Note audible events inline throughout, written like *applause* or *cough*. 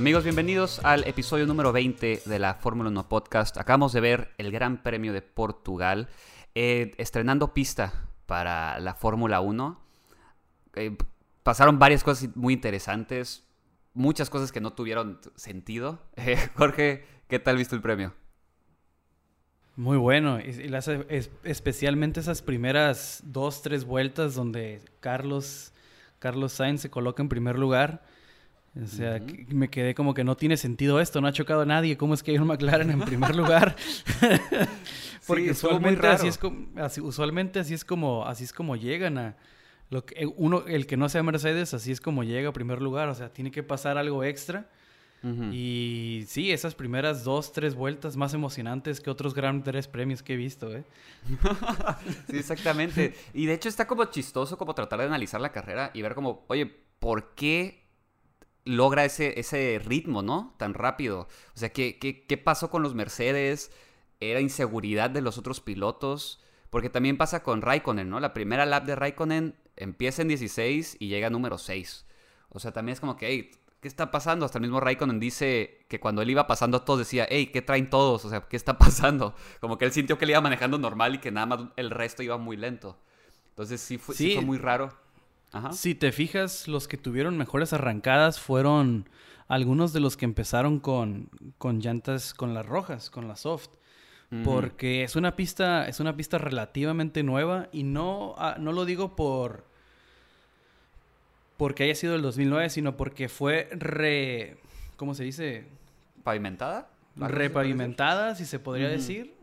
Amigos, bienvenidos al episodio número 20 de la Fórmula 1 Podcast. Acabamos de ver el Gran Premio de Portugal, eh, estrenando pista para la Fórmula 1. Eh, pasaron varias cosas muy interesantes, muchas cosas que no tuvieron sentido. *laughs* Eh, Jorge, ¿qué tal viste el premio? Muy bueno, y, las, especialmente esas primeras dos, tres vueltas donde Carlos, Carlos Sainz se coloca en primer lugar o sea, me quedé como que no tiene sentido esto, no ha chocado a nadie, ¿cómo es que hay un McLaren en primer lugar? *laughs* Porque usualmente así es como, usualmente así es como, así es como llegan a lo que uno, el que no sea Mercedes, así es como llega a primer lugar, o sea, tiene que pasar algo extra. Y sí, esas primeras dos, tres vueltas más emocionantes que otros grandes premios que he visto, ¿eh? *laughs* sí, exactamente. Y de hecho está como chistoso como tratar de analizar la carrera y ver como, oye, ¿por qué logra ese, ese ritmo, ¿no? Tan rápido. O sea, ¿qué, ¿qué, pasó con los Mercedes? ¿Era inseguridad de los otros pilotos? Porque también pasa con Raikkonen, ¿no? La primera lap de Raikkonen empieza en 16 y llega a número 6. O sea, también es como que, hey, ¿qué está pasando? Hasta el mismo Raikkonen dice que cuando él iba pasando todos decía, hey, ¿qué traen todos? O sea, ¿qué está *laughs* pasando? Como que él sintió que él iba manejando normal y que nada más el resto iba muy lento. Entonces sí fue, sí fue muy raro. Si te fijas, los que tuvieron mejores arrancadas fueron algunos de los que empezaron con, con llantas con las rojas, con las soft. Porque es una pista, es una pista relativamente nueva y no, ah, no lo digo por porque haya sido el 2009, sino porque fue re ¿cómo se dice? pavimentada. Repavimentada, si se podría decir,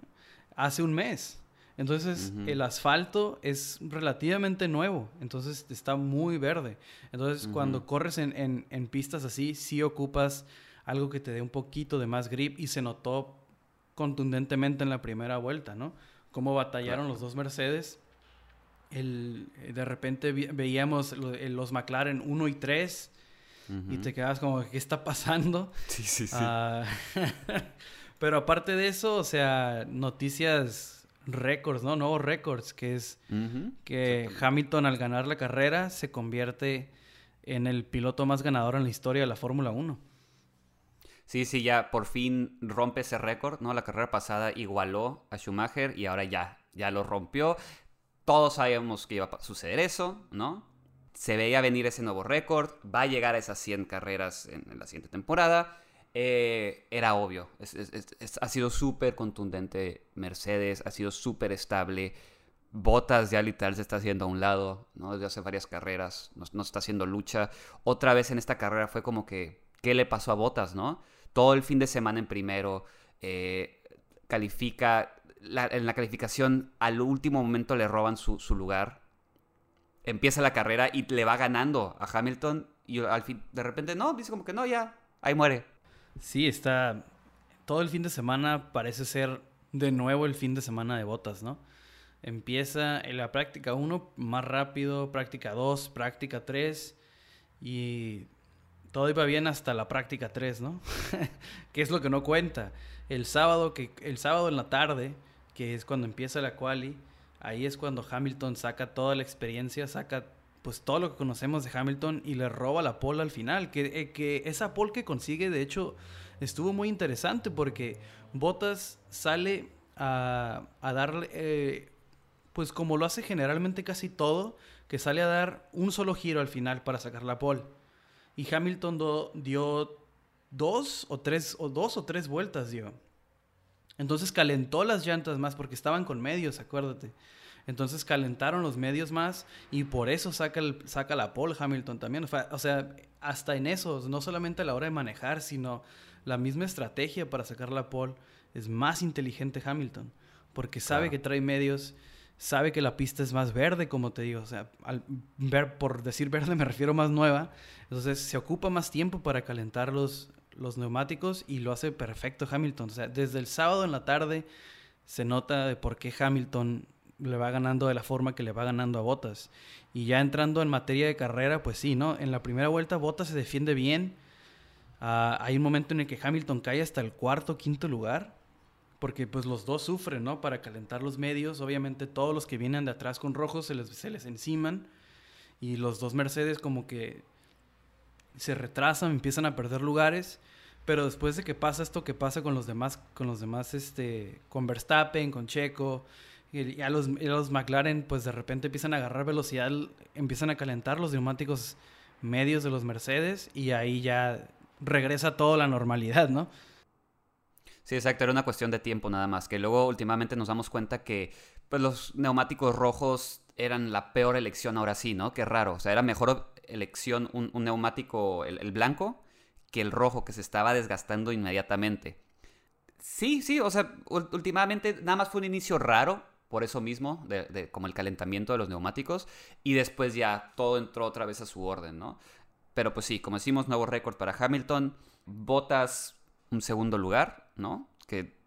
hace un mes. Entonces, el asfalto es relativamente nuevo, entonces está muy verde. Entonces, cuando corres en, en, pistas así, sí ocupas algo que te dé un poquito de más grip y se notó contundentemente en la primera vuelta, ¿no? Cómo batallaron los dos Mercedes. El, de repente veíamos los McLaren 1 y 3 y te quedas como, ¿qué está pasando? *laughs* Sí, sí, sí. Ah, *laughs* pero aparte de eso, o sea, noticias récords, ¿no? Nuevos récords, que es que Hamilton al ganar la carrera se convierte en el piloto más ganador en la historia de la Fórmula 1. Sí, sí, ya por fin rompe ese récord, ¿no? La carrera pasada igualó a Schumacher y ahora ya, ya lo rompió. Todos sabíamos que iba a suceder eso, ¿no? Se veía venir ese nuevo récord, va a llegar a esas 100 carreras en la siguiente temporada. Eh, era obvio. ha sido súper contundente Mercedes, ha sido súper estable. Botas ya literal se está haciendo a un lado, ¿no? Desde hace varias carreras, no, está haciendo lucha. Otra vez en esta carrera fue como que, ¿qué le pasó a Botas, no? Todo el fin de semana en primero, eh, califica, en la calificación al último momento le roban su, su, lugar. Empieza la carrera y le va ganando a Hamilton y al fin, de repente, no, dice como que no, ya, ahí muere. Sí, está. Todo el fin de semana parece ser de nuevo el fin de semana de botas, ¿no? Empieza en la práctica 1 más rápido, práctica 2, práctica 3 y todo iba bien hasta la práctica 3, ¿no? *laughs* que es lo que no cuenta. El sábado, que, el sábado en la tarde, que es cuando empieza la quali, ahí es cuando Hamilton saca toda la experiencia, saca pues todo lo que conocemos de Hamilton y le roba la pole al final. Que, eh, que esa pole que consigue, de hecho, estuvo muy interesante porque Bottas sale a, darle, eh, pues como lo hace generalmente casi todo, que sale a dar un solo giro al final para sacar la pole. Y Hamilton dio dos o tres, o dos o tres vueltas dio. Entonces calentó las llantas más porque estaban con medios, acuérdate. Entonces calentaron los medios más y por eso saca, el, saca la pole Hamilton también. O sea, hasta en eso, no solamente a la hora de manejar, sino la misma estrategia para sacar la pole es más inteligente Hamilton. Porque sabe que trae medios, sabe que la pista es más verde, como te digo. O sea, al ver, por decir verde me refiero más nueva. Entonces se ocupa más tiempo para calentar los, los neumáticos y lo hace perfecto Hamilton. O sea, desde el sábado en la tarde se nota de por qué Hamilton le va ganando de la forma que le va ganando a Botas. Y ya entrando en materia de carrera, pues sí, ¿no? En la primera vuelta Botas se defiende bien. Ah, hay un momento en el que Hamilton cae hasta el cuarto, quinto lugar. Porque pues los dos sufren, ¿no? Para calentar los medios. Obviamente todos los que vienen de atrás con rojos se les, se les enciman. Y los dos Mercedes como que se retrasan, empiezan a perder lugares, pero después de que pasa esto que pasa con los demás, con los demás, este, con Verstappen, con Checo, y a los, los McLaren, pues de repente empiezan a agarrar velocidad, empiezan a calentar los neumáticos medios de los Mercedes y ahí ya regresa toda la normalidad, ¿no? Sí, exacto, era una cuestión de tiempo nada más, que luego últimamente nos damos cuenta que pues, los neumáticos rojos eran la peor elección ahora sí, ¿no? Qué raro, o sea, era mejor elección un, neumático, el, blanco, que el rojo, que se estaba desgastando inmediatamente. Sí, sí, o sea, últimamente nada más fue un inicio raro, por eso mismo, de, como el calentamiento de los neumáticos, y después ya todo entró otra vez a su orden, ¿no? Pero pues sí, como decimos, nuevo récord para Hamilton, botas un segundo lugar, ¿no? Que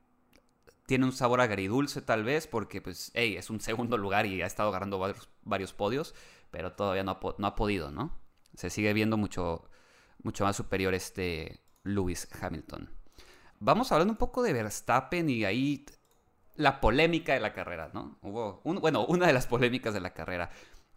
tiene un sabor agridulce tal vez, porque pues, hey, es un *laughs* segundo lugar y ha estado agarrando varios, podios, pero todavía no ha, no ha, podido, ¿no? Se sigue viendo mucho, mucho más superior este Lewis Hamilton. Vamos hablando un poco de Verstappen y ahí la polémica de la carrera, ¿no? Hubo, bueno, *laughs* una de las polémicas de la carrera.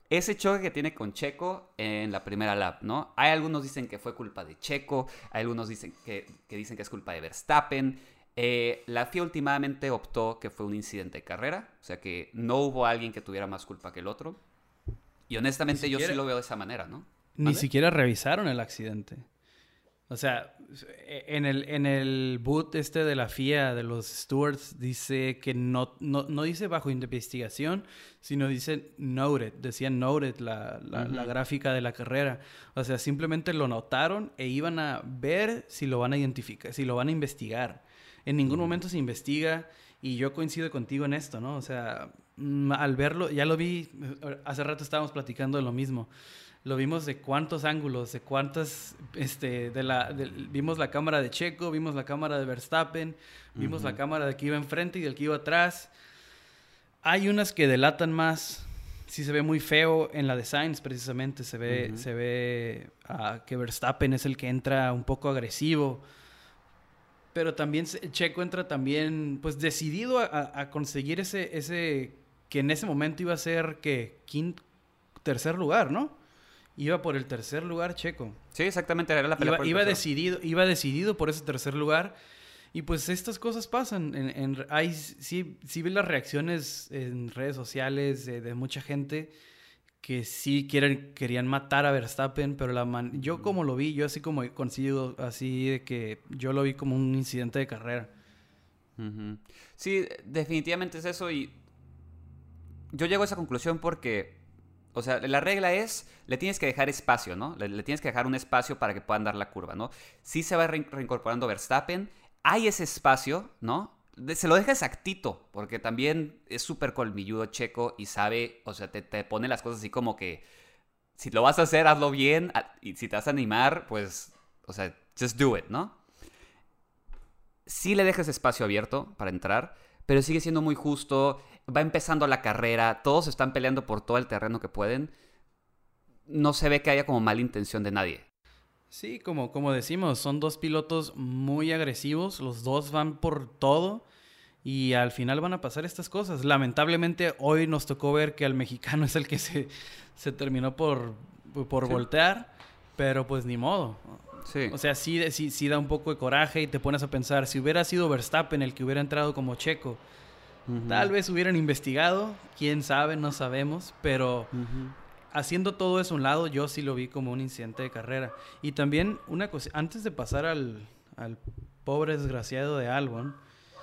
Ese choque que tiene con Checo en la primera lap, ¿no? Hay algunos dicen que fue culpa de Checo, hay algunos dicen que, dicen que es culpa de Verstappen. Eh, la FIA últimamente optó que fue un incidente de carrera, o sea que no hubo alguien que tuviera más culpa que el otro. Y honestamente yo sí lo veo de esa manera, ¿no? Ni siquiera revisaron el accidente. O sea, en el, en el boot este de la FIA, de los stewards, dice que no, no, dice bajo investigación, sino dice noted, decía noted la, la, gráfica de la carrera. O sea, simplemente lo notaron e iban a ver si lo van a identificar, si lo van a investigar. En ningún momento se investiga y yo coincido contigo en esto, ¿no? O sea, mm, al verlo, ya lo vi, hace rato estábamos platicando de lo mismo lo vimos de cuántos ángulos, de cuántas, este, de la, vimos la cámara de Checo, vimos la cámara de Verstappen, vimos la cámara de que iba enfrente y del que iba atrás. Hay unas que delatan más, sí se ve muy feo en la de Sainz precisamente, se ve, se ve ah, que Verstappen es el que entra un poco agresivo. Pero también Checo entra también, pues decidido a, conseguir ese, ese, que en ese momento iba a ser que quinto, tercer lugar, ¿no? Iba por el tercer lugar checo. Sí, exactamente, era la pelea iba, decidido, iba decidido por ese tercer lugar. Y pues estas cosas pasan. En, hay, sí, sí vi las reacciones en redes sociales de, mucha gente que sí quieren, querían matar a Verstappen, pero la man, yo como lo vi, yo así como consigo, así de que yo lo vi como un incidente de carrera. Sí, definitivamente es eso y yo llego a esa conclusión porque o sea, la regla es, le tienes que dejar espacio, ¿no? Le, tienes que dejar un espacio para que puedan dar la curva, ¿no? Si se va reincorporando Verstappen, hay ese espacio, ¿no? se lo deja exactito, porque también es súper colmilludo checo y sabe, o sea, te, pone las cosas así como que, si lo vas a hacer, hazlo bien, y si te vas a animar, pues, o sea, just do it, ¿no? Sí le dejas espacio abierto para entrar, pero sigue siendo muy justo va empezando la carrera, todos están peleando por todo el terreno que pueden. No se ve que haya como mala intención de nadie. Sí, como, como decimos, son dos pilotos muy agresivos, los dos van por todo y al final van a pasar estas cosas. Lamentablemente hoy nos tocó ver que al mexicano *laughs* es el que se, se terminó por, por voltear, pero pues ni modo. Sí. O sea, sí, sí, sí da un poco de coraje y te pones a pensar, si hubiera sido Verstappen el que hubiera entrado como checo, Tal vez hubieran investigado, quién sabe, no sabemos, pero haciendo todo eso a un lado, yo sí lo vi como un incidente de carrera. Y también una cosa, antes de pasar al, pobre desgraciado de Albon,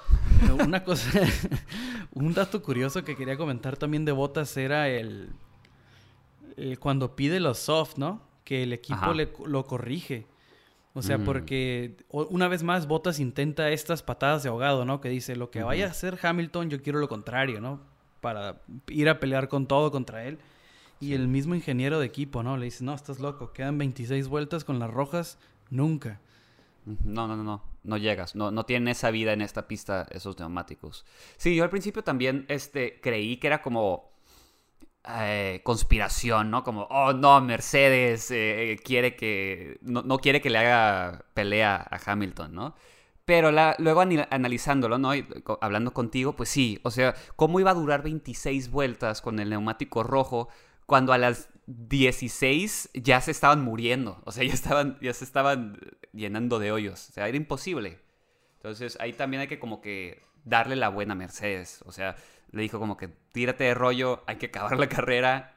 *laughs* una cosa, *laughs* un dato curioso que quería comentar también de Botas era el, cuando pide los soft, ¿no? Que el equipo le, lo corrige. O sea, porque una vez más Bottas intenta estas patadas de ahogado, ¿no? Que dice, lo que vaya a hacer Hamilton, yo quiero lo contrario, ¿no? Para ir a pelear con todo contra él. Y el mismo ingeniero de equipo, ¿no? Le dice, no, estás loco, quedan 26 vueltas con las rojas, nunca. No, no, no, no, no llegas, no, no tienen esa vida en esta pista esos neumáticos. Sí, yo al principio también este, creí que era como eh, conspiración, ¿no? Como, oh no, Mercedes eh, quiere que, no, quiere que le haga pelea a Hamilton, ¿no? Pero luego analizándolo, ¿no? hablando contigo, pues sí, o sea, ¿cómo iba a durar 26 vueltas con el neumático rojo cuando a las 16 ya se estaban muriendo. O sea, ya, estaban, ya se estaban llenando de hoyos. O sea, era imposible. Entonces ahí también hay que como que darle la buena a Mercedes. O sea, le dijo como que tírate de rollo, hay que acabar la carrera,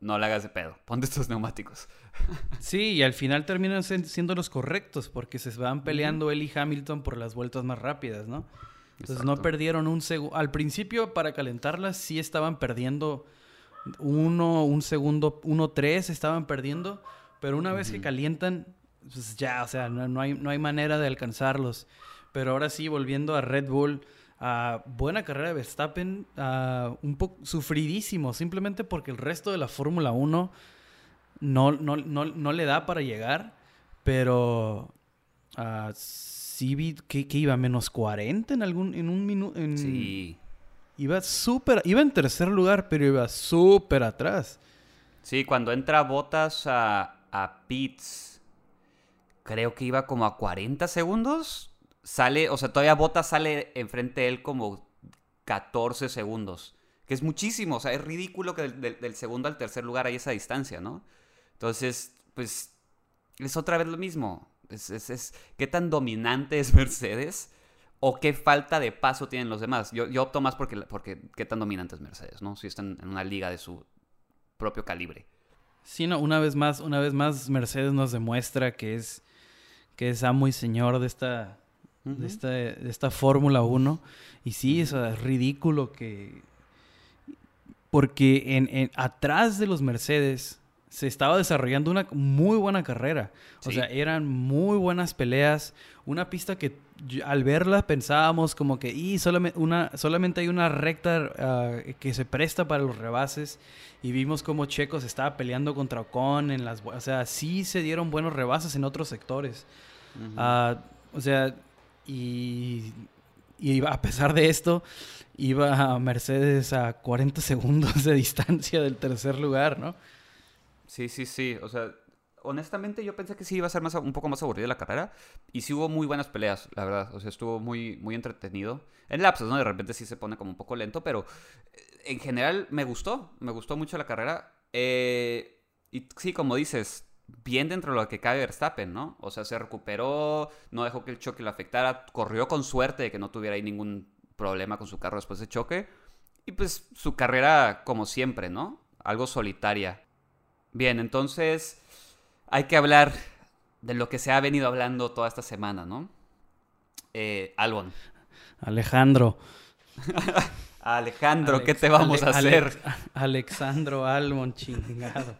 no la hagas de pedo, ponte estos neumáticos. *laughs* Sí, y al final terminan siendo los correctos porque se van peleando él y Hamilton por las vueltas más rápidas, ¿no? Entonces no perdieron un segundo. Al principio, para calentarlas, sí estaban perdiendo uno, un segundo, uno, tres estaban perdiendo, pero una vez que calientan, pues ya, o sea, no, hay, no hay manera de alcanzarlos. Pero ahora sí, volviendo a Red Bull, buena carrera de Verstappen, un poco sufridísimo, simplemente porque el resto de la Fórmula 1 no, no, le da para llegar, pero uh, sí vi que, iba a menos 40 en algún en un minuto. Sí. Iba súper, iba en tercer lugar, pero iba súper atrás. Sí, cuando entra Botas a, a Pits, creo que iba como a 40 segundos sale, o sea, todavía Bota sale enfrente de él como 14 segundos. Que es muchísimo, o sea, es ridículo que del, segundo al tercer lugar hay esa distancia, ¿no? Entonces, pues, es otra vez lo mismo. Es, es, ¿Qué tan dominante es *laughs* Mercedes? ¿O qué falta de paso tienen los demás? Yo, yo opto más porque, porque qué tan dominante es Mercedes, ¿no? Si están en una liga de su propio calibre. Sí, no, una vez más, una vez más Mercedes nos demuestra que es, que es amo y señor de esta, de esta, de esta Fórmula 1. Y sí, es ridículo que... Porque en, atrás de los Mercedes se estaba desarrollando una muy buena carrera. O sea, eran muy buenas peleas. Una pista que al verla pensábamos como que y solamente, una, solamente hay una recta ah, que se presta para los rebases. Y vimos como Checo se estaba peleando contra Ocon en las... O sea, sí se dieron buenos rebases en otros sectores. Ah, o sea, y, a pesar de esto, iba a Mercedes a 40 segundos de distancia del tercer lugar, ¿no? Sí, sí, sí. O sea, honestamente yo pensé que sí iba a ser más, un poco más aburrida la carrera. Y sí hubo muy buenas peleas, la verdad. O sea, estuvo muy, muy entretenido. En lapsos, ¿no? De repente sí se pone como un poco lento, pero eh, en general me gustó. Me gustó mucho la carrera. Eh, y sí, como dices, bien dentro de lo que cabe Verstappen, ¿no? O sea, se recuperó, no dejó que el choque lo afectara, corrió con suerte de que no tuviera ahí ningún problema con su carro después de choque. Y pues su carrera, como siempre, ¿no? Algo solitaria. Bien, entonces hay que hablar de lo que se ha venido hablando toda esta semana, ¿no? Eh, Albon. Alejandro. *laughs* Alejandro, ¿qué te vamos a hacer? Alexandro Albon, chingado.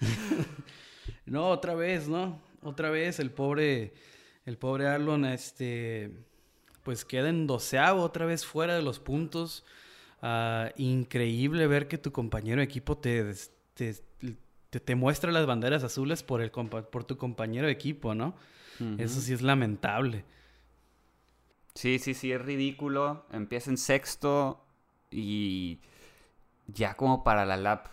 *laughs* No, otra vez, ¿no? Otra vez el pobre, el pobre Arlon, este, pues queda en doceavo, otra vez fuera de los puntos. Ah, increíble ver que tu compañero de equipo te, te, te, muestra las banderas azules por, el, por tu compañero de equipo, ¿no? Eso sí es lamentable. Sí, sí, sí, es ridículo. Empieza en sexto y ya como para la lap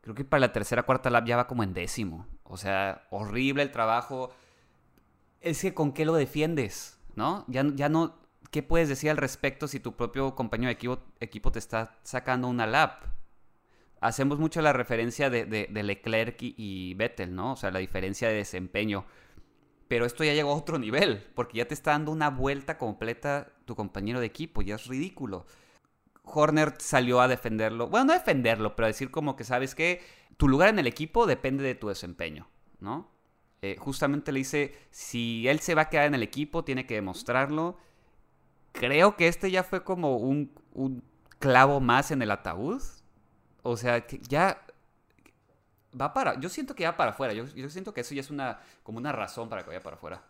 Creo que para la tercera, cuarta lap ya va como en décimo. O sea, horrible el trabajo. Es que con qué lo defiendes, ¿no? Ya, ya no... ¿Qué puedes decir al respecto si tu propio compañero de equipo, equipo te está sacando una lap? Hacemos mucho la referencia de, de, Leclerc y, y, Vettel, ¿no? O sea, la diferencia de desempeño. Pero esto ya llegó a otro nivel, porque ya te está dando una vuelta completa tu compañero de equipo, ya es ridículo. Horner salió a defenderlo. Bueno, no defenderlo, pero a decir como que sabes que tu lugar en el equipo depende de tu desempeño, ¿no? Eh, justamente le dice, si él se va a quedar en el equipo, tiene que demostrarlo. Creo que este ya fue como un, clavo más en el ataúd. O sea, que ya va para. Yo siento que va para afuera. Yo, siento que eso ya es una como una razón para que vaya para afuera.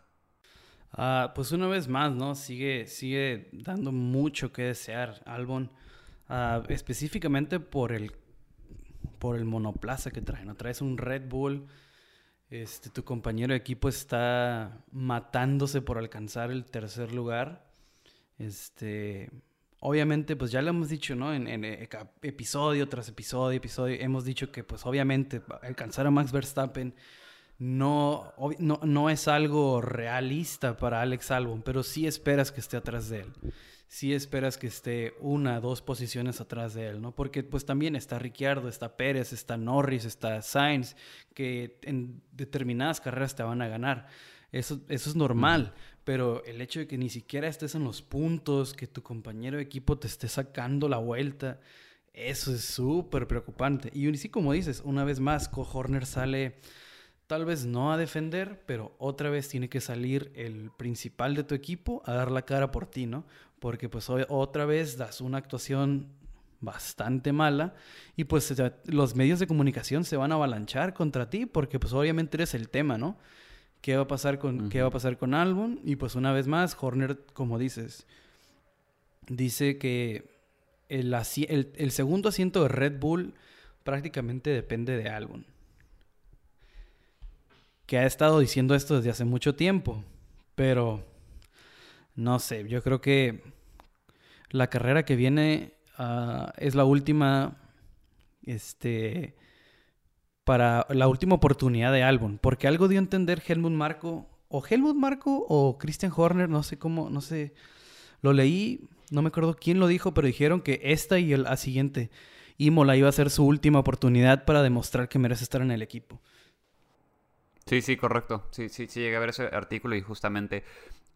Ah, pues una vez más, ¿no? Sigue, sigue dando mucho que desear, Albon. Ah, específicamente por el, por el monoplaza que trae. ¿no? Traes un Red Bull. Este, tu compañero de equipo está matándose por alcanzar el tercer lugar. Este, obviamente, pues ya lo hemos dicho, ¿no? En, en, eh, episodio tras episodio, episodio, hemos dicho que, pues obviamente, alcanzar a Max Verstappen no, no, no es algo realista para Alex Albon, pero sí esperas que esté atrás de él sí esperas que esté una, dos posiciones atrás de él, ¿no? Porque pues también está Ricciardo, está Pérez, está Norris, está Sainz, que en determinadas carreras te van a ganar. Eso, eso es normal, pero el hecho de que ni siquiera estés en los puntos, que tu compañero de equipo te esté sacando la vuelta, eso es súper preocupante. Y sí, como dices, una vez más, Horner sale tal vez no a defender, pero otra vez tiene que salir el principal de tu equipo a dar la cara por ti, ¿no? Porque pues otra vez das una actuación bastante mala y pues los medios de comunicación se van a avalanchar contra ti porque pues obviamente eres el tema, ¿no? ¿Qué va a pasar con, ¿qué va a pasar con Albon? Y pues una vez más, Horner, como dices, dice que el, el segundo asiento de Red Bull prácticamente depende de Albon que ha estado diciendo esto desde hace mucho tiempo, pero no sé, yo creo que la carrera que viene ah, es la última, este, para la última oportunidad de Albon, porque algo dio a entender Helmut Marco, o Helmut Marco o Christian Horner, no sé cómo, no sé, lo leí, no me acuerdo quién lo dijo, pero dijeron que esta y la siguiente Imola iba a ser su última oportunidad para demostrar que merece estar en el equipo. Sí, sí, correcto. Sí, sí, sí, llegué a ver ese artículo y justamente...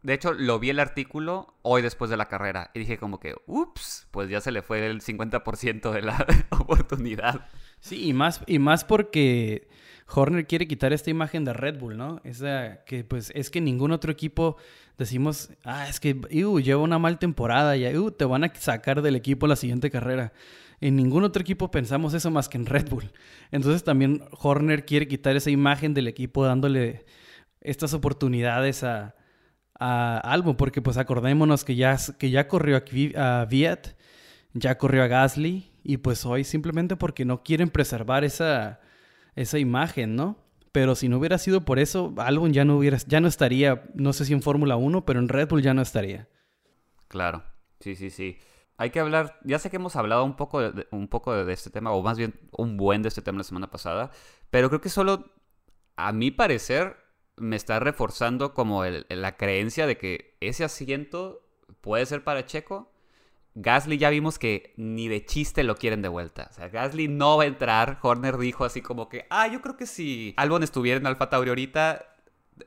De hecho, lo vi el artículo hoy después de la carrera y dije como que, ups, pues ya se le fue el 50% de la *laughs* oportunidad. Sí, y más, y más porque Horner quiere quitar esta imagen de Red Bull, ¿no? Esa que pues es que ningún otro equipo decimos, ah, es que uh, lleva una mal temporada y uh, te van a sacar del equipo la siguiente carrera. En ningún otro equipo pensamos eso más que en Red Bull. Entonces también Horner quiere quitar esa imagen del equipo dándole estas oportunidades a, a Albon, porque pues acordémonos que ya, que ya corrió a, a Viet, ya corrió a Gasly, y pues hoy simplemente porque no quieren preservar esa, esa imagen, ¿no? Pero si no hubiera sido por eso, Albon ya no, hubiera, ya no estaría, no sé si en Fórmula 1, pero en Red Bull ya no estaría. Claro, sí, sí, sí hay que hablar, ya sé que hemos hablado un poco de, un poco de este tema, o más bien un buen de este tema la semana pasada, pero creo que solo, a mi parecer, me está reforzando como la creencia de que ese asiento puede ser para Checo. Gasly ya vimos que ni de chiste lo quieren de vuelta. O sea, Gasly no va a entrar. Horner dijo así como que, ah, yo creo que si Albon estuviera en Alfa Tauri ahorita,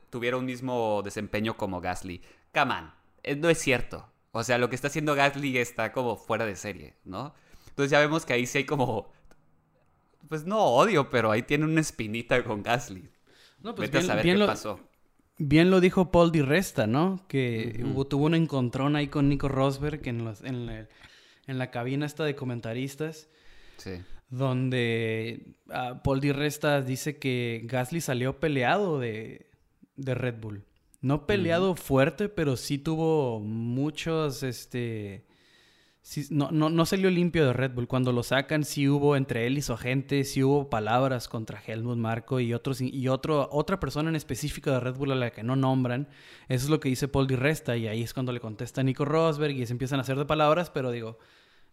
tuviera un mismo desempeño como Gasly. Come on, eh, no es cierto. O sea, lo que está haciendo Gasly está como fuera de serie, ¿no? Entonces ya vemos que ahí sí hay como... Pues no odio, pero ahí tiene una espinita con Gasly. No, pues Vete a saber qué lo, pasó. Bien lo dijo Paul Di Resta, ¿no? Que hubo, tuvo un encontrón ahí con Nico Rosberg en, los, en, la, en la cabina esta de comentaristas. Sí. Donde uh, Paul Di Resta dice que Gasly salió peleado de, de Red Bull. No peleado fuerte, pero sí tuvo muchos, este... no, no, salió limpio de Red Bull. Cuando lo sacan, sí hubo entre él y su agente, sí hubo palabras contra Helmut Marco y otros y otro, otra persona en específico de Red Bull a la que no nombran. Eso es lo que dice Paul Di Resta y ahí es cuando le contesta Nico Rosberg y se empiezan a hacer de palabras, pero digo,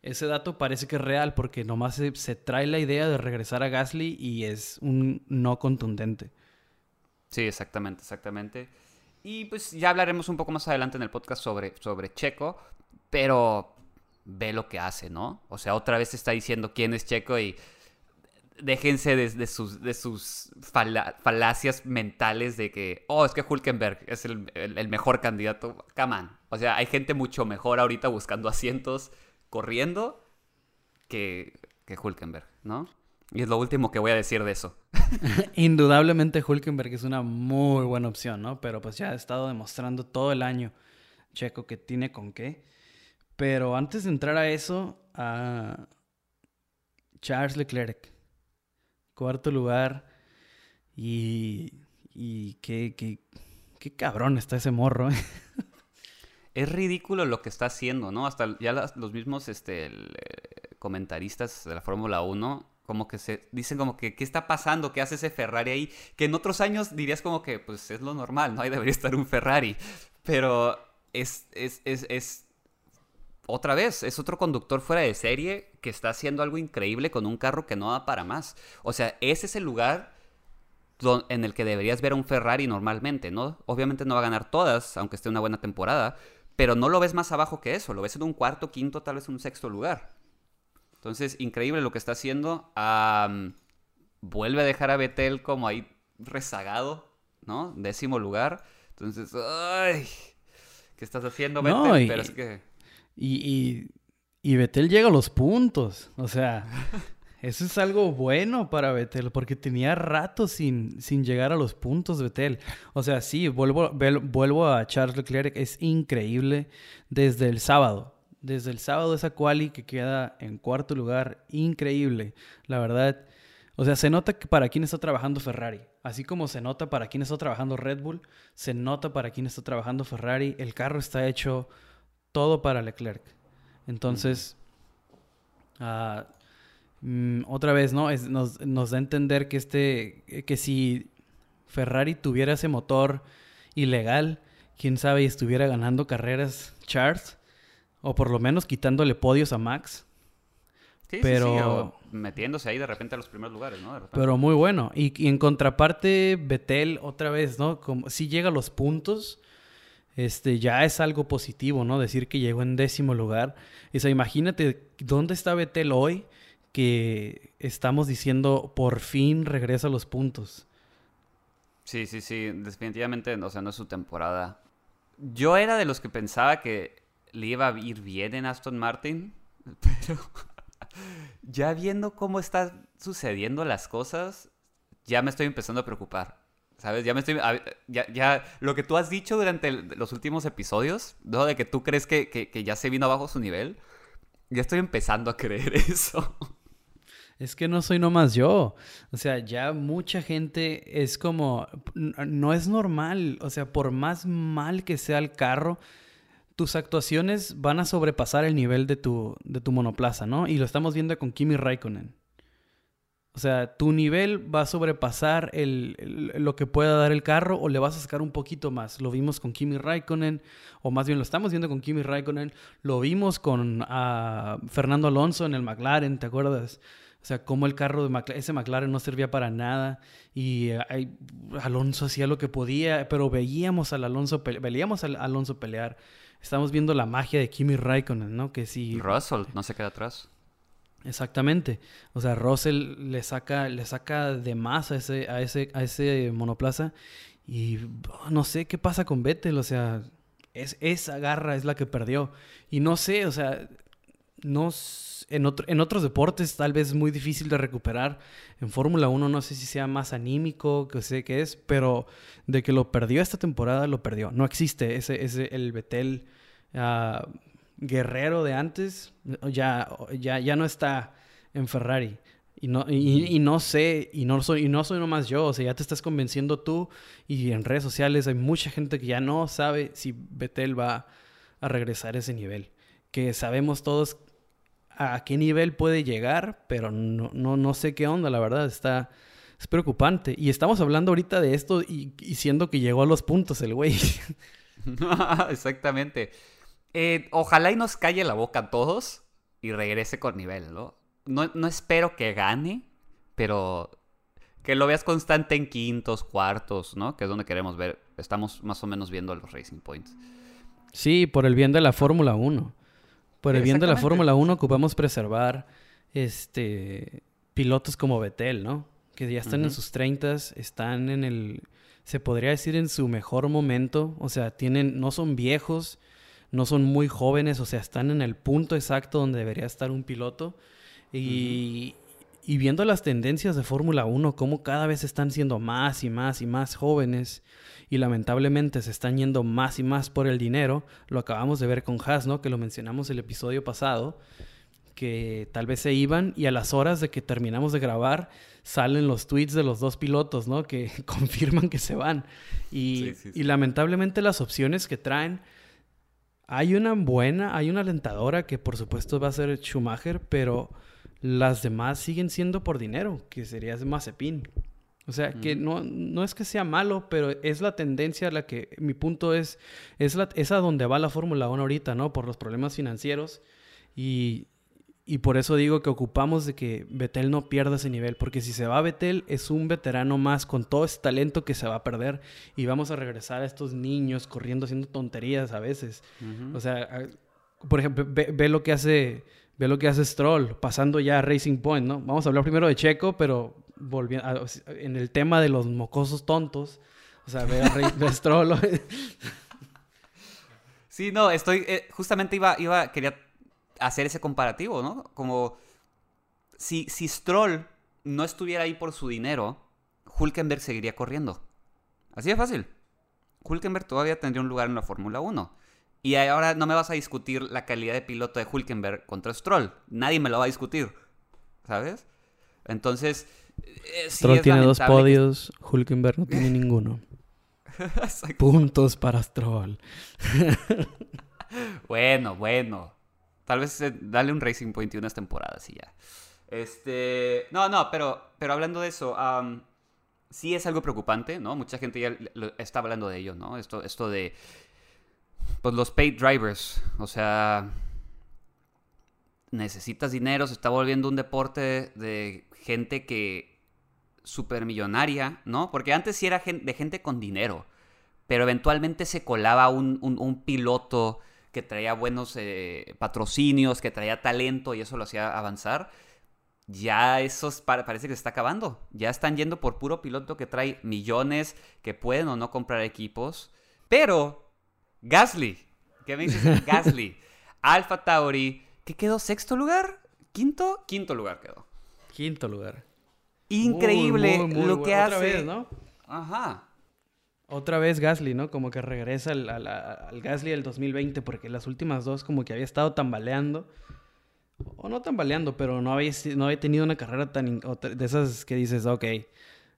ese dato parece que es real porque nomás se, se trae la idea de regresar a Gasly y es un no contundente. Sí, exactamente, exactamente. Y pues ya hablaremos un poco más adelante en el podcast sobre, sobre Checo, pero ve lo que hace, ¿no? O sea, otra vez está diciendo quién es Checo y déjense de, sus, de sus falacias mentales de que, oh, es que Hulkenberg es el, mejor candidato. Come on. O sea, hay gente mucho mejor ahorita buscando asientos corriendo que, que Hulkenberg, ¿no? Y es lo último que voy a decir de eso. *laughs* Indudablemente Hulkenberg es una muy buena opción, ¿no? Pero pues ya ha estado demostrando todo el año Checo que tiene con qué. Pero antes de entrar a eso, a Charles Leclerc, cuarto lugar. Y, y qué, qué, qué cabrón está ese morro. ¿eh? *laughs* es ridículo lo que está haciendo, ¿no? Hasta ya los mismos este, eh, comentaristas de la Fórmula 1 como que se dicen como que, ¿qué está pasando? ¿Qué hace ese Ferrari ahí? Que en otros años dirías como que, pues es lo normal, ¿no? Ahí debería estar un Ferrari. Pero es, es, es, es, otra vez, es otro conductor fuera de serie que está haciendo algo increíble con un carro que no da para más. O sea, ese es el lugar en el que deberías ver a un Ferrari normalmente, ¿no? Obviamente no va a ganar todas, aunque esté una buena temporada, pero no lo ves más abajo que eso, lo ves en un cuarto, quinto, tal vez un sexto lugar. Entonces, increíble lo que está haciendo. vuelve a dejar a Betel como ahí rezagado, ¿no? Décimo lugar. Entonces, ¡ay! ¿Qué estás haciendo, Betel? y, pero es que... Y, y, Betel llega a los puntos. O sea, *laughs* eso es algo bueno para Betel, porque tenía rato sin, sin llegar a los puntos Betel. O sea, sí, vuelvo, vuelvo a Charles Leclerc, es increíble desde el sábado. Desde el sábado esa quali que queda en cuarto lugar, increíble. La verdad, o sea, se nota que para quién está trabajando Ferrari. Así como se nota para quién está trabajando Red Bull, se nota para quién está trabajando Ferrari. El carro está hecho todo para Leclerc. Entonces, ah, mm, otra vez, ¿no? nos, nos, da a entender que, este, que si Ferrari tuviera ese motor ilegal, quién sabe, y estuviera ganando carreras Charles, o por lo menos quitándole podios a Max. Sí, pero sí, metiéndose ahí de repente a los primeros lugares, ¿no? Pero muy bueno. Y, en contraparte, Betel, otra vez, ¿no? Como si llega a los puntos, este, ya es algo positivo, ¿no? Decir que llegó en décimo lugar. O sea, imagínate, ¿dónde está Betel hoy? Que estamos diciendo, por fin regresa a los puntos. Sí, sí, sí, definitivamente, o sea, no es su temporada. Yo era de los que pensaba que le iba a ir bien en Aston Martin, *laughs* pero ya viendo cómo están sucediendo las cosas, ya me estoy empezando a preocupar. ¿Sabes? Ya me estoy. Ya, ya lo que tú has dicho durante los últimos episodios, ¿no? De que tú crees que, que, ya se vino abajo su nivel. Ya estoy empezando a creer *laughs* eso. Es que no soy nomás yo. O sea, ya mucha gente es como. No es normal. O sea, por más mal que sea el carro, tus actuaciones van a sobrepasar el nivel de tu, de tu monoplaza, ¿no? Y lo estamos viendo con Kimi Raikkonen. O sea, tu nivel va a sobrepasar el, lo que pueda dar el carro o le vas a sacar un poquito más. Lo vimos con Kimi Raikkonen, o más bien lo estamos viendo con Kimi Raikkonen. Lo vimos con ah, Fernando Alonso en el McLaren, ¿te acuerdas? O sea, cómo el carro de ese McLaren no servía para nada y Alonso hacía lo que podía, pero veíamos al Alonso, veíamos al Alonso pelear estamos viendo la magia de Kimi Raikkonen, ¿no? Que si... Russell no se queda atrás. Exactamente. O sea, Russell le saca, le saca de más a ese, a ese, a ese monoplaza. Y oh, no sé qué pasa con Vettel. O sea, es, esa garra es la que perdió. Y no sé, o sea, no en, en otros deportes tal vez es muy difícil de recuperar. En Fórmula 1 no sé si sea más anímico, que sé qué es, pero de que lo perdió esta temporada, lo perdió. No existe ese, ese el Betel ah, guerrero de antes, ya, ya, ya no está en Ferrari. Y no, y, no sé, y no soy, y no soy nomás yo, o sea, ya te estás convenciendo tú y en redes sociales hay mucha gente que ya no sabe si Betel va a regresar a ese nivel. Que sabemos todos a qué nivel puede llegar, pero no, no, no sé qué onda, la verdad, está... Es preocupante. Y estamos hablando ahorita de esto y, siendo que llegó a los puntos el güey. *laughs* Exactamente. Eh, ojalá y nos calle la boca a todos y regrese con nivel, ¿no? ¿no? No espero que gane, pero que lo veas constante en quintos, cuartos, ¿no? Que es donde queremos ver. Estamos más o menos viendo los Racing Points. Sí, por el bien de la Fórmula 1. Por el bien de la Fórmula 1 ocupamos preservar este pilotos como Betel, ¿no? Que ya están en sus 30, están en el se podría decir en su mejor momento, o sea, tienen no son viejos, no son muy jóvenes, o sea, están en el punto exacto donde debería estar un piloto y, y viendo las tendencias de Fórmula 1, cómo cada vez están siendo más y más y más jóvenes y lamentablemente se están yendo más y más por el dinero. Lo acabamos de ver con Haas, ¿no? Que lo mencionamos el episodio pasado, que tal vez se iban y a las horas de que terminamos de grabar salen los tweets de los dos pilotos, ¿no? Que *laughs* confirman que se van. Y, y lamentablemente las opciones que traen... Hay una buena, hay una alentadora que por supuesto va a ser Schumacher, pero las demás siguen siendo por dinero, que sería Mazepin. O sea, que no, no es que sea malo, pero es la tendencia a la que mi punto es, es, la, es a donde va la Fórmula 1 ahorita, ¿no? Por los problemas financieros. Y, y por eso digo que ocupamos de que Betel no pierda ese nivel, porque si se va a Betel es un veterano más con todo ese talento que se va a perder y vamos a regresar a estos niños corriendo haciendo tonterías a veces. O sea, por ejemplo, ve, lo que hace ve lo que hace Stroll pasando ya a Racing Point, ¿no? Vamos a hablar primero de Checo, pero volviendo en el tema de los mocosos tontos, o sea, ve a, Stroll. *laughs* sí, no, estoy eh, justamente iba iba quería hacer ese comparativo, ¿no? Como si, si Stroll no estuviera ahí por su dinero, Hulkenberg seguiría corriendo. Así de fácil. Hulkenberg todavía tendría un lugar en la Fórmula 1. Y ahora no me vas a discutir la calidad de piloto de Hulkenberg contra Stroll. Nadie me lo va a discutir. ¿Sabes? Entonces. Eh, Stroll tiene dos podios, Hulkenberg no *laughs* tiene ninguno. Puntos para Stroll. *laughs* bueno, bueno. Tal vez eh, dale un Racing Point y unas temporadas y ya. Este. No, no, pero, pero hablando de eso, sí es algo preocupante, ¿no? Mucha gente ya está hablando de ello, ¿no? Esto, esto de. Pues los paid drivers. O sea. Necesitas dinero, se está volviendo un deporte de gente que. millonaria, ¿no? Porque antes sí era de gente con dinero. Pero eventualmente se colaba un piloto que traía buenos eh, patrocinios, que traía talento y eso lo hacía avanzar, ya eso parece que se está acabando. Ya están yendo por puro piloto que trae millones, que pueden o no comprar equipos. Pero, Gasly, ¿qué me dices? *laughs* Gasly, Alfa Tauri, ¿qué quedó? ¿Sexto lugar? ¿Quinto? Quinto lugar quedó. Quinto lugar. Increíble lo que hace. Vez, ¿no? Ajá. Otra vez Gasly, ¿no? Como que regresa al, al, Gasly del 2020, porque las últimas dos como que había estado tambaleando. O no tambaleando, pero no había, no había tenido una carrera tan... De esas que dices, ok,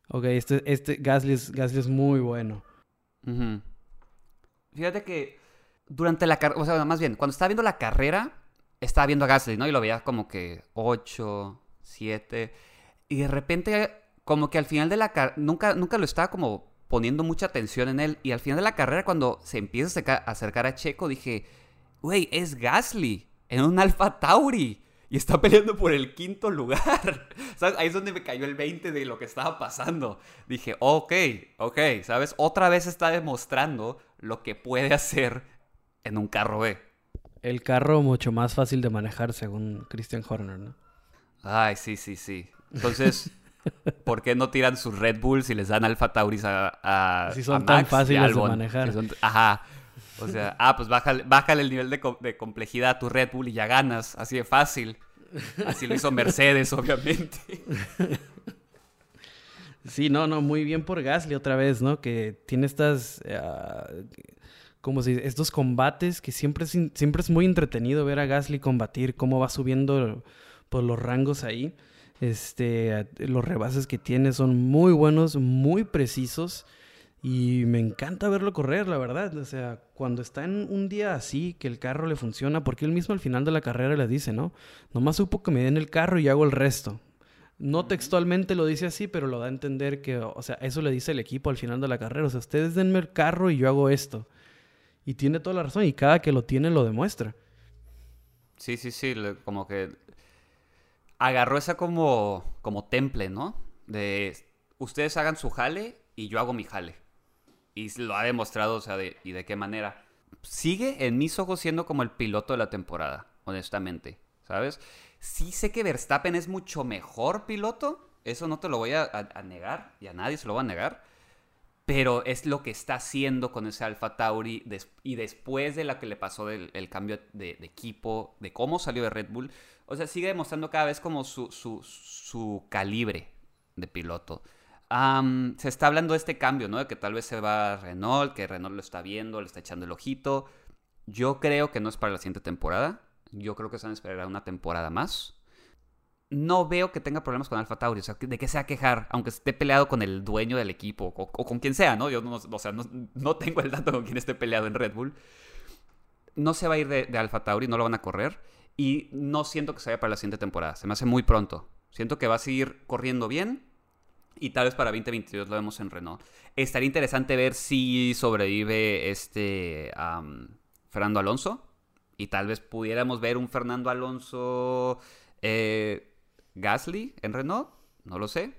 ok, este, este Gasly, es, Gasly es muy bueno. Fíjate que durante la carrera, o sea, más bien, cuando estaba viendo la carrera, estaba viendo a Gasly, ¿no? Y lo veía como que 8, 7. Y de repente, como que al final de la carrera, nunca, nunca lo estaba como poniendo mucha atención en él. Y al final de la carrera, cuando se empieza a acercar a Checo, dije, güey, es Gasly en un Alfa Tauri. Y está peleando por el quinto lugar. *laughs* Ahí es donde me cayó el 20 de lo que estaba pasando. Dije, ok, ok, ¿sabes? Otra vez está demostrando lo que puede hacer en un carro B. El carro mucho más fácil de manejar, según Christian Horner, ¿no? Ay, sí, sí, sí. Entonces, *laughs* ¿Por qué no tiran sus Red Bulls y les dan Alfa Tauris a, Si son tan fáciles de manejar. ajá. O sea, ah, pues bájale, bájale el nivel de, de, complejidad a tu Red Bull y ya ganas. Así de fácil. Así lo hizo Mercedes, obviamente. Sí, no, no, muy bien por Gasly otra vez, ¿no? Que tiene estas. Uh, como si estos combates que siempre es, siempre es muy entretenido ver a Gasly combatir, cómo va subiendo por los rangos ahí. Este, los rebases que tiene son muy buenos, muy precisos. Y me encanta verlo correr, la verdad. O sea, cuando está en un día así, que el carro le funciona, porque él mismo al final de la carrera le dice, ¿no? Nomás supo que me den el carro y hago el resto. No textualmente lo dice así, pero lo da a entender que, o sea, eso le dice el equipo al final de la carrera. O sea, ustedes denme el carro y yo hago esto. Y tiene toda la razón, y cada que lo tiene lo demuestra. Sí, sí, sí, como que agarró esa como, como temple, ¿no? De ustedes hagan su jale y yo hago mi jale. Y lo ha demostrado, o sea, y de qué manera. Sigue en mis ojos siendo como el piloto de la temporada, honestamente, ¿sabes? Sí sé que Verstappen es mucho mejor piloto, eso no te lo voy a, negar, y a nadie se lo va a negar, pero es lo que está haciendo con ese Alfa Tauri y después de la que le pasó del el cambio de, equipo, de cómo salió de Red Bull, o sea, sigue demostrando cada vez como su, su, calibre de piloto. se está hablando de este cambio, ¿no? De que tal vez se va a Renault, que Renault lo está viendo, le está echando el ojito. Yo creo que no es para la siguiente temporada. Yo creo que se van a esperar una temporada más. No veo que tenga problemas con Alfa Tauri, o sea, de que sea quejar, aunque esté peleado con el dueño del equipo o, con quien sea, ¿no? Yo no, o sea, no, tengo el dato con quien esté peleado en Red Bull. No se va a ir de, de Alfa Tauri, no lo van a correr. Y no siento que se vaya para la siguiente temporada. Se me hace muy pronto. Siento que va a seguir corriendo bien. Y tal vez para 2022 lo vemos en Renault. Estaría interesante ver si sobrevive este Fernando Alonso. Y tal vez pudiéramos ver un Fernando Alonso eh, Gasly en Renault, no lo sé.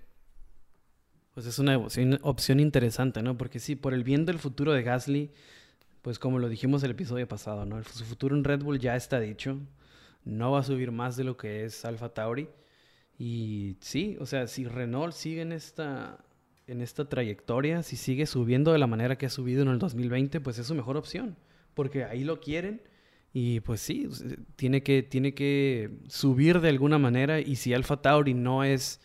Pues es una opción interesante, ¿no? Porque sí, por el bien del futuro de Gasly, pues como lo dijimos el episodio pasado, ¿no? Su futuro en Red Bull ya está dicho. No va a subir más de lo que es Alfa Tauri. Y sí, o sea, si Renault sigue en esta, en esta trayectoria, si sigue subiendo de la manera que ha subido en el 2020, pues es su mejor opción. Porque ahí lo quieren y pues sí, tiene que, tiene que subir de alguna manera y si Alfa Tauri no es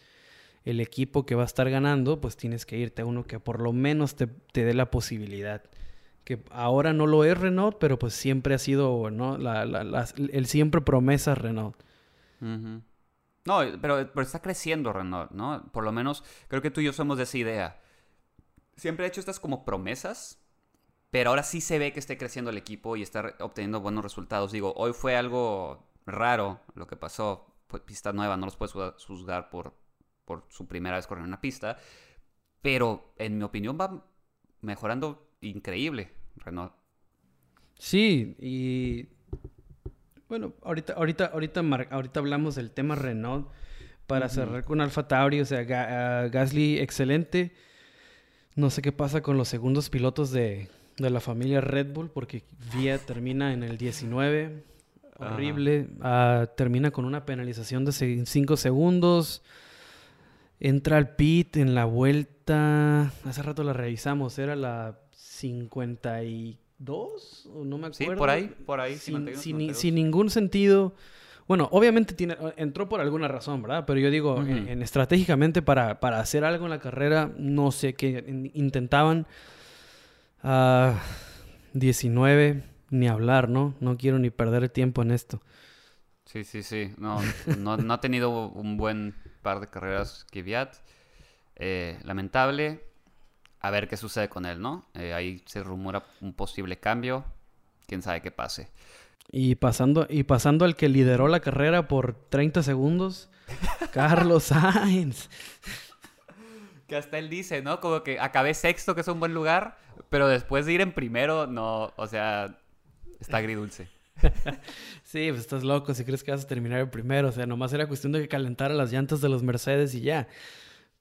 el equipo que va a estar ganando, pues tienes que irte a uno que por lo menos te, dé la posibilidad. Que ahora no lo es Renault, pero pues siempre ha sido ¿no? la, la, el siempre promesa Renault. No, pero, pero, está creciendo Renault, ¿no? Por lo menos creo que tú y yo somos de esa idea. Siempre ha hecho estas como promesas pero ahora sí se ve que está creciendo el equipo y está obteniendo buenos resultados. Digo, hoy fue algo raro lo que pasó. Pista nueva, no los puedes juzgar por, por su primera vez corriendo una pista. Pero en mi opinión va mejorando increíble Renault. Sí, y bueno, ahorita, ahorita, ahorita, ahorita hablamos del tema Renault para cerrar con Alfa Tauri, o sea, Gasly excelente. No sé qué pasa con los segundos pilotos de, de la familia Red Bull, porque Vía termina en el 19. Horrible. Ah, termina con una penalización de 5 segundos. Entra al pit en la vuelta. Hace rato la revisamos. Era la 52. No me acuerdo. Sí, por ahí. Por ahí. Sin, sin, ningún sentido. Bueno, obviamente tiene, entró por alguna razón, ¿verdad? Pero yo digo, en, estratégicamente para, para hacer algo en la carrera, no sé qué intentaban. 19, ah, ni hablar, ¿no? No quiero ni perder tiempo en esto. Sí, sí, sí. No, no, ha tenido un buen par de carreras Kvyat. Eh, lamentable. A ver qué sucede con él, ¿no? Eh, ahí se rumora un posible cambio. Quién sabe qué pase. Y pasando, y pasando al que lideró la carrera por 30 segundos, *laughs* Carlos Sainz. Que hasta él dice, ¿no? Como que acabé sexto, que es un buen lugar, pero después de ir en primero, no, o sea, está agridulce. *laughs* sí, pues estás loco si crees que vas a terminar el primero. O sea, nomás era cuestión de que calentara las llantas de los Mercedes y ya.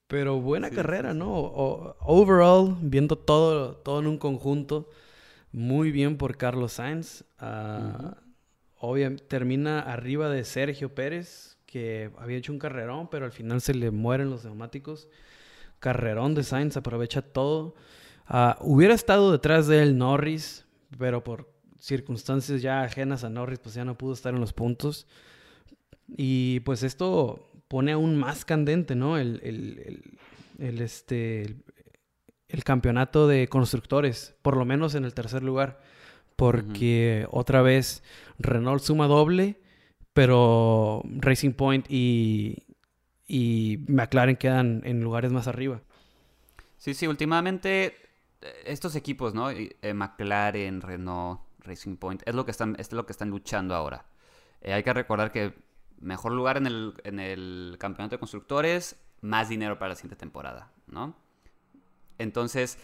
Pero buena carrera, ¿no? overall, viendo todo, todo en un conjunto, muy bien por Carlos Sainz. Uh, Obviamente termina arriba de Sergio Pérez, que había hecho un carrerón, pero al final se le mueren los neumáticos. Carrerón de Sainz, aprovecha todo. Ah, hubiera estado detrás de él Norris, pero por circunstancias ya ajenas a Norris, pues ya no pudo estar en los puntos. Y pues esto pone aún más candente, ¿no? El, el, este, el, campeonato de constructores, por lo menos en el tercer lugar, porque otra vez Renault suma doble, pero Racing Point y, y McLaren quedan en lugares más arriba. Sí, sí, últimamente estos equipos, ¿no? Eh, McLaren, Renault, Racing Point, es lo que están, es lo que están luchando ahora. Eh, hay que recordar que mejor lugar en el, en el campeonato de constructores, más dinero para la siguiente temporada, ¿no? Entonces,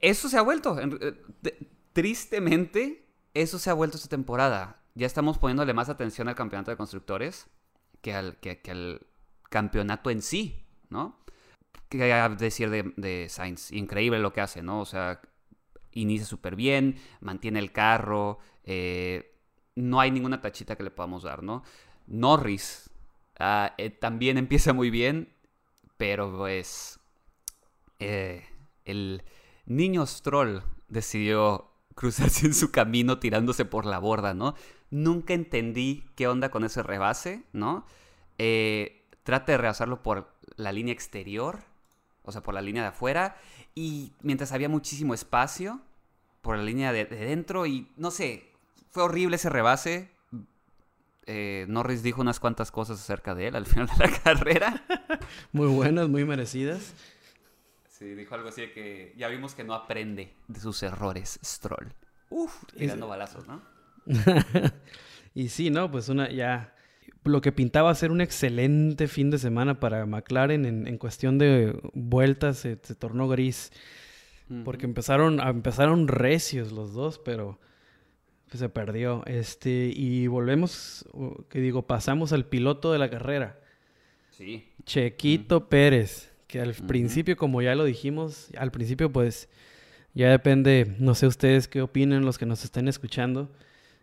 eso se ha vuelto. Eh, tristemente, eso se ha vuelto esta temporada. Ya estamos poniéndole más atención al campeonato de constructores que al, que, al campeonato en sí, ¿no? qué decir de, de Sainz? Increíble lo que hace, ¿no? O sea, inicia súper bien, mantiene el carro, eh, no hay ninguna tachita que le podamos dar, ¿no? Norris ah, eh, también empieza muy bien, pero pues eh, el niño Stroll decidió cruzarse en su camino tirándose por la borda, ¿no? Nunca entendí qué onda con ese rebase, ¿no? trata de rebasarlo por la línea exterior o sea, por la línea de afuera, y mientras había muchísimo espacio por la línea de, dentro, y no sé, fue horrible ese rebase. Eh, Norris dijo unas cuantas cosas acerca de él al *laughs* final de la carrera. muy buenas, muy merecidas. Sí, dijo algo así de que ya vimos que no aprende de sus errores, Stroll. Uf, tirando balazos, ¿no? *laughs* y sí, ¿no? Pues una ya lo que pintaba ser un excelente fin de semana para McLaren en, cuestión de vueltas se, tornó gris. Porque empezaron, empezaron recios los dos, pero que se perdió. Este, y volvemos, que digo, pasamos al piloto de la carrera. Sí. Chequito Pérez, que al principio, como ya lo dijimos, al principio pues ya depende, no sé ustedes qué opinan los que nos estén escuchando,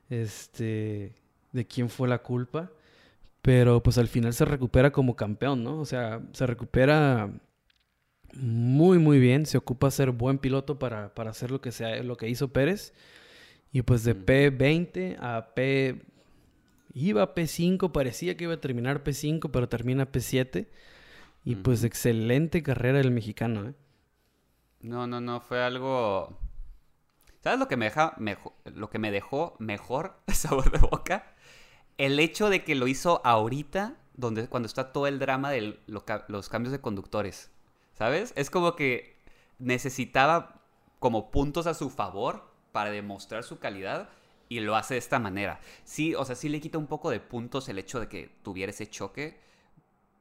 este, de quién fue la culpa, pero pues al final se recupera como campeón, ¿no? O sea, se recupera muy muy bien, se ocupa ser buen piloto para, para hacer lo que sea, lo que hizo Pérez. Y pues de P20 a P Iba P5, parecía que iba a terminar P5, pero termina P7. Y pues excelente carrera del mexicano, ¿eh? No, no, no, fue algo... ¿Sabes lo que me, deja lo que me dejó mejor *laughs* sabor de boca? El hecho de que lo hizo ahorita, donde, cuando está todo el drama de los cambios de conductores. ¿Sabes? Es como que necesitaba como puntos a su favor para demostrar su calidad y lo hace de esta manera. Sí, o sea, sí le quita un poco de puntos el hecho de que tuviera ese choque,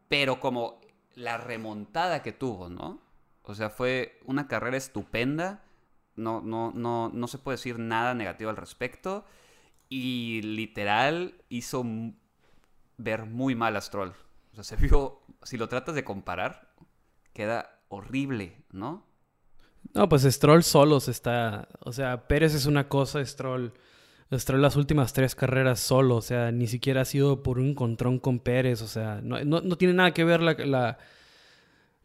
pero como la remontada que tuvo, ¿no? O sea, fue una carrera estupenda, no, no, no, no se puede decir nada negativo al respecto, y literal hizo ver muy mal a Stroll. O sea, se vio, si lo tratas de comparar, queda horrible, ¿no? No, pues Stroll solo se está, o sea, Pérez es una cosa, Stroll Stroll las últimas tres carreras solo, o sea, ni siquiera ha sido por un encontrón con Pérez, o sea, no, no, tiene nada que ver la,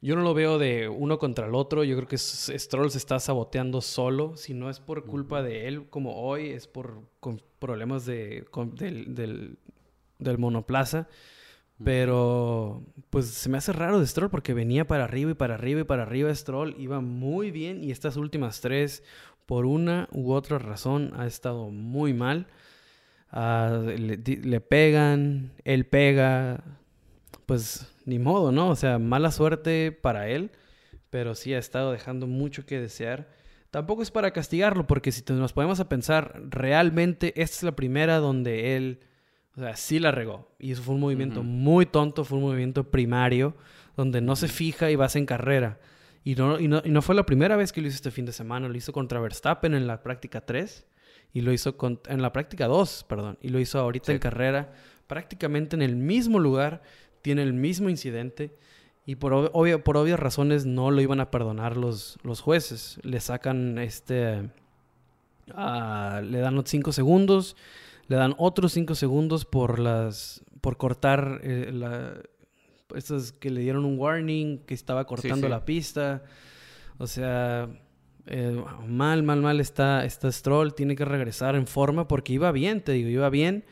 Yo no lo veo de uno contra el otro, yo creo que Stroll se está saboteando solo, si no es por culpa de él como hoy, es por problemas de, del, del, monoplaza. Pero, pues se me hace raro de Stroll porque venía para arriba y para arriba y para arriba. Stroll iba muy bien y estas últimas tres, por una u otra razón ha estado muy mal. Ah, le, pegan, él pega, pues ni modo, ¿no? O sea, mala suerte para él, pero sí ha estado dejando mucho que desear. Tampoco es para castigarlo, porque si nos podemos a pensar, realmente esta es la primera donde él, o sea, sí la regó. Y eso fue un movimiento muy tonto, fue un movimiento primario, donde no se fija y vas en carrera. Y no, y, no, fue la primera vez que lo hizo este fin de semana, lo hizo contra Verstappen en la práctica 3 y lo hizo en la práctica 2, perdón, y lo hizo ahorita en carrera, prácticamente en el mismo lugar, tiene el mismo incidente y por, obvio, por obvias razones no lo iban a perdonar los, los jueces. Le sacan este... Ah, le dan 5 segundos, le dan otros 5 segundos por las por cortar eh, la, estos que le dieron un warning, que estaba cortando la pista. O sea, eh, mal, mal, mal está, está Stroll. Tiene que regresar en forma porque iba bien, te digo, iba bien.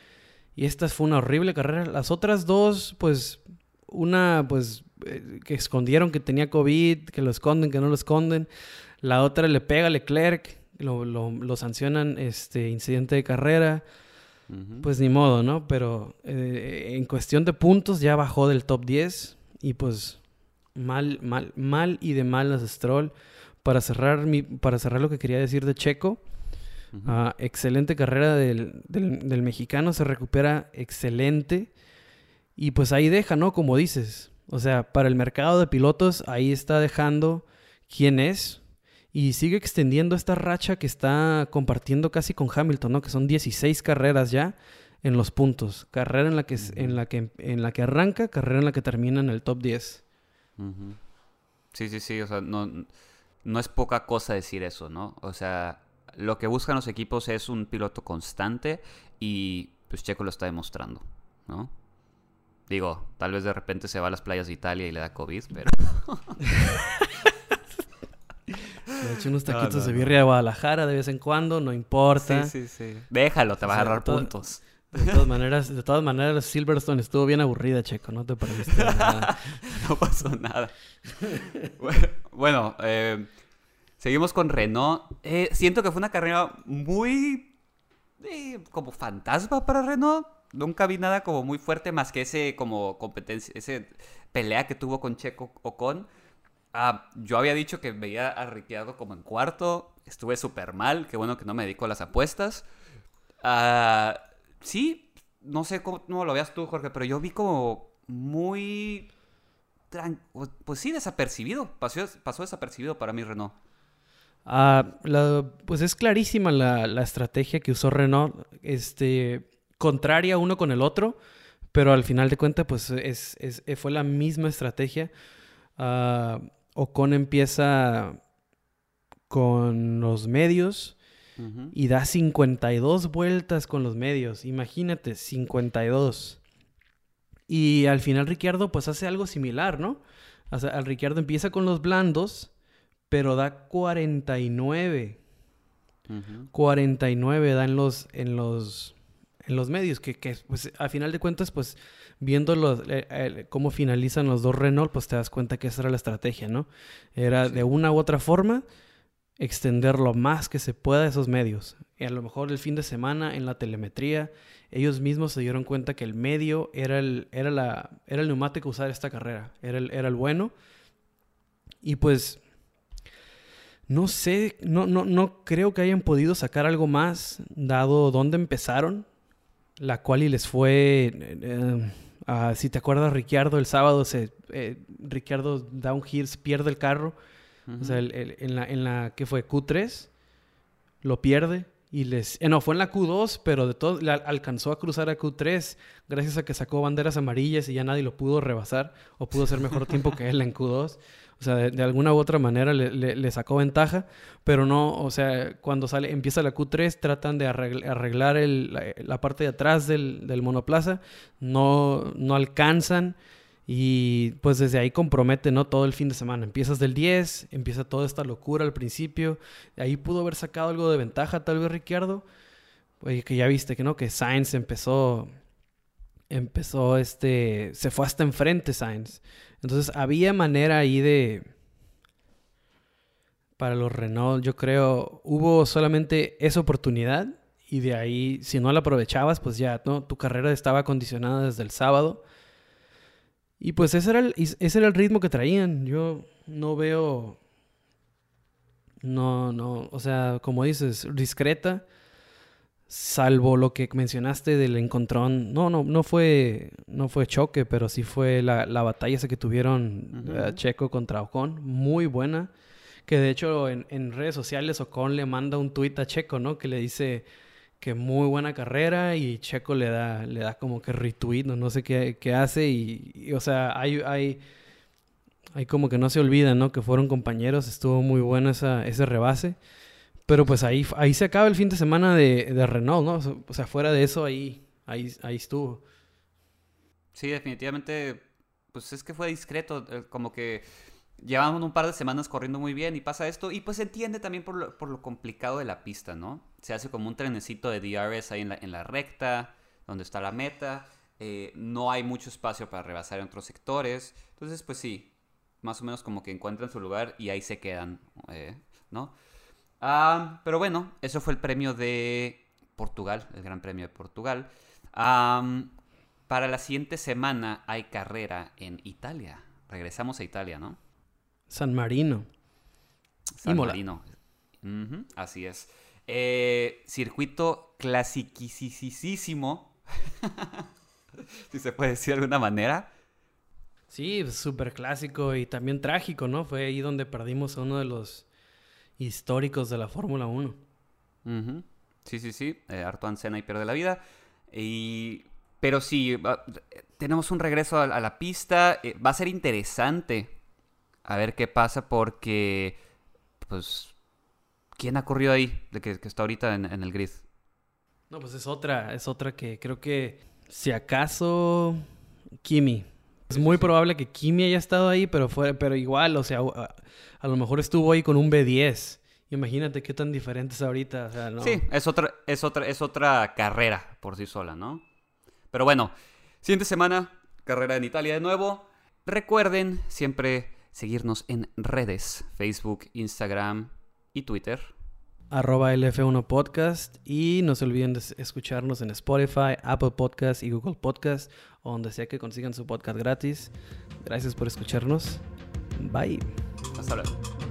Y esta fue una horrible carrera. Las otras dos, pues, una, pues, eh, que escondieron que tenía COVID, que lo esconden, que no lo esconden. La otra le pega a Leclerc, lo, lo, lo sancionan, este, incidente de carrera. Pues ni modo, ¿no? Pero eh, en cuestión de puntos ya bajó del top 10 y pues mal, mal, mal y de mal las Stroll. Para cerrar, mi, para cerrar lo que quería decir de Checo, ah, excelente carrera del, del, mexicano, se recupera excelente y pues ahí deja, ¿no? Como dices, o sea, para el mercado de pilotos ahí está dejando quién es, y sigue extendiendo esta racha que está compartiendo casi con Hamilton, ¿no? Que son 16 carreras ya en los puntos. Carrera en la que, en la que, en la que arranca, carrera en la que termina en el top 10. Sí, sí, sí. O sea, no, no es poca cosa decir eso, ¿no? O sea, lo que buscan los equipos es un piloto constante y pues Checo lo está demostrando, ¿no? Digo, tal vez de repente se va a las playas de Italia y le da COVID, pero... *laughs* *laughs* Le hecho unos taquitos de birria de Guadalajara de vez en cuando, no importa. Sí, sí, sí. Déjalo, te vas a agarrar puntos. De todas maneras, de todas maneras, Silverstone estuvo bien aburrida, Checo, no te perdiste nada. *laughs* no pasó nada. *laughs* bueno, eh, seguimos con Renault. Eh, siento que fue una carrera muy eh, como fantasma para Renault. Nunca vi nada como muy fuerte más que ese como competencia, ese pelea que tuvo con Checo o con Ah, yo había dicho que veía a Ricciardo como en cuarto. Estuve súper mal. Qué bueno que no me dedico a las apuestas. Ah, sí, no sé cómo lo veas tú, Jorge, pero yo vi como muy. Pues sí, desapercibido. Pasó, pasó desapercibido para mí, Renault. Ah, pues es clarísima la, estrategia que usó Renault, este, contraria uno con el otro, pero al final de cuentas, pues es, fue la misma estrategia. Uh, Ocon empieza con los medios y da 52 vueltas con los medios. Imagínate, 52. Y al final Ricciardo pues hace algo similar, ¿no? O sea, al Ricciardo empieza con los blandos, pero da 49. 49 da en los, en los, en los medios, que, que pues, a final de cuentas, pues viendo los, eh, eh, cómo finalizan los dos Renault, pues te das cuenta que esa era la estrategia, ¿no? Era de una u otra forma extender lo más que se pueda esos medios. Y a lo mejor el fin de semana en la telemetría, ellos mismos se dieron cuenta que el medio era el, era la, era el neumático usar esta carrera, era el, era el bueno. Y pues, no sé, no, no, no creo que hayan podido sacar algo más, dado dónde empezaron, la cual y les fue... Eh, ah, si te acuerdas, Ricciardo, el sábado se, eh, Ricciardo da un pierde el carro. O sea, en, la, en la que fue Q3, lo pierde y les... Eh, no, fue en la Q2, pero de todo, alcanzó a cruzar a Q3 gracias a que sacó banderas amarillas y ya nadie lo pudo rebasar o pudo hacer mejor tiempo que él en Q2. O sea, de, alguna u otra manera le, sacó ventaja, pero no, o sea, cuando sale, empieza la Q3, tratan de arreglar, el, la, parte de atrás del, del monoplaza, no, no alcanzan. Y pues desde ahí compromete, ¿no? Todo el fin de semana. Empiezas del 10, empieza toda esta locura al principio. Ahí pudo haber sacado algo de ventaja tal vez Ricciardo. Oye, que ya viste que no, que Sainz empezó, empezó este, se fue hasta enfrente Sainz. Entonces había manera ahí de, para los Renault, yo creo, hubo solamente esa oportunidad y de ahí, si no la aprovechabas, pues ya, ¿no? Tu carrera estaba condicionada desde el sábado y pues ese era, el, ese era el ritmo que traían. Yo no veo... No, no, o sea, como dices, discreta, salvo lo que mencionaste del encontrón. No, no, no fue, no fue choque, pero sí fue la, batalla esa que tuvieron eh, Checo contra Ocon, muy buena. Que de hecho en, en, redes sociales Ocon le manda un tuit a Checo, ¿no? Que le dice, que muy buena carrera y Checo le da, le da como que retweet, no, no sé qué, qué hace y, o sea, hay, hay, hay como que no se olvida, ¿no? Que fueron compañeros, estuvo muy bueno esa, ese rebase. Pero pues ahí, ahí se acaba el fin de semana de, de Renault, ¿no? O sea, fuera de eso, ahí, ahí, ahí estuvo. Sí, definitivamente, pues es que fue discreto, eh, como que llevamos un par de semanas corriendo muy bien y pasa esto. Y pues se entiende también por lo, por lo complicado de la pista, ¿no? Se hace como un trenecito de DRS ahí en la, en la recta, donde está la meta. Eh, no hay mucho espacio para rebasar en otros sectores. Entonces, pues sí, más o menos como que encuentran su lugar y ahí se quedan, eh, ¿no? Ah, pero bueno, eso fue el premio de Portugal, el Gran Premio de Portugal. para la siguiente semana hay carrera en Italia. Regresamos a Italia, ¿no? San Marino. San Marino. así es. Eh, circuito clasiquísimo. *laughs* si se puede decir de alguna manera. Sí, súper clásico y también trágico, ¿no? Fue ahí donde perdimos a uno de los históricos de la Fórmula 1. Sí, sí, sí. Eh, Artoine Senna y pierde la vida. Y... Pero sí, tenemos un regreso a, la pista. Eh, va a ser interesante a ver qué pasa porque, pues, ¿quién ha corrido ahí de que, está ahorita en, el grid? No, pues es otra, es otra que creo que, si acaso, Kimi. Es muy probable que Kimi haya estado ahí, pero, fue, pero igual, o sea, a, lo mejor estuvo ahí con un B10. Imagínate qué tan diferente es ahorita. Sí, es otra, es, otra, es otra carrera por sí sola, ¿no? Pero bueno, siguiente semana, carrera en Italia de nuevo. Recuerden siempre seguirnos en redes, Facebook, Instagram y Twitter. Arroba LF1 Podcast y no se olviden de escucharnos en Spotify, Apple Podcast y Google Podcast, o donde sea que consigan su podcast gratis. Gracias por escucharnos. Bye. Hasta luego.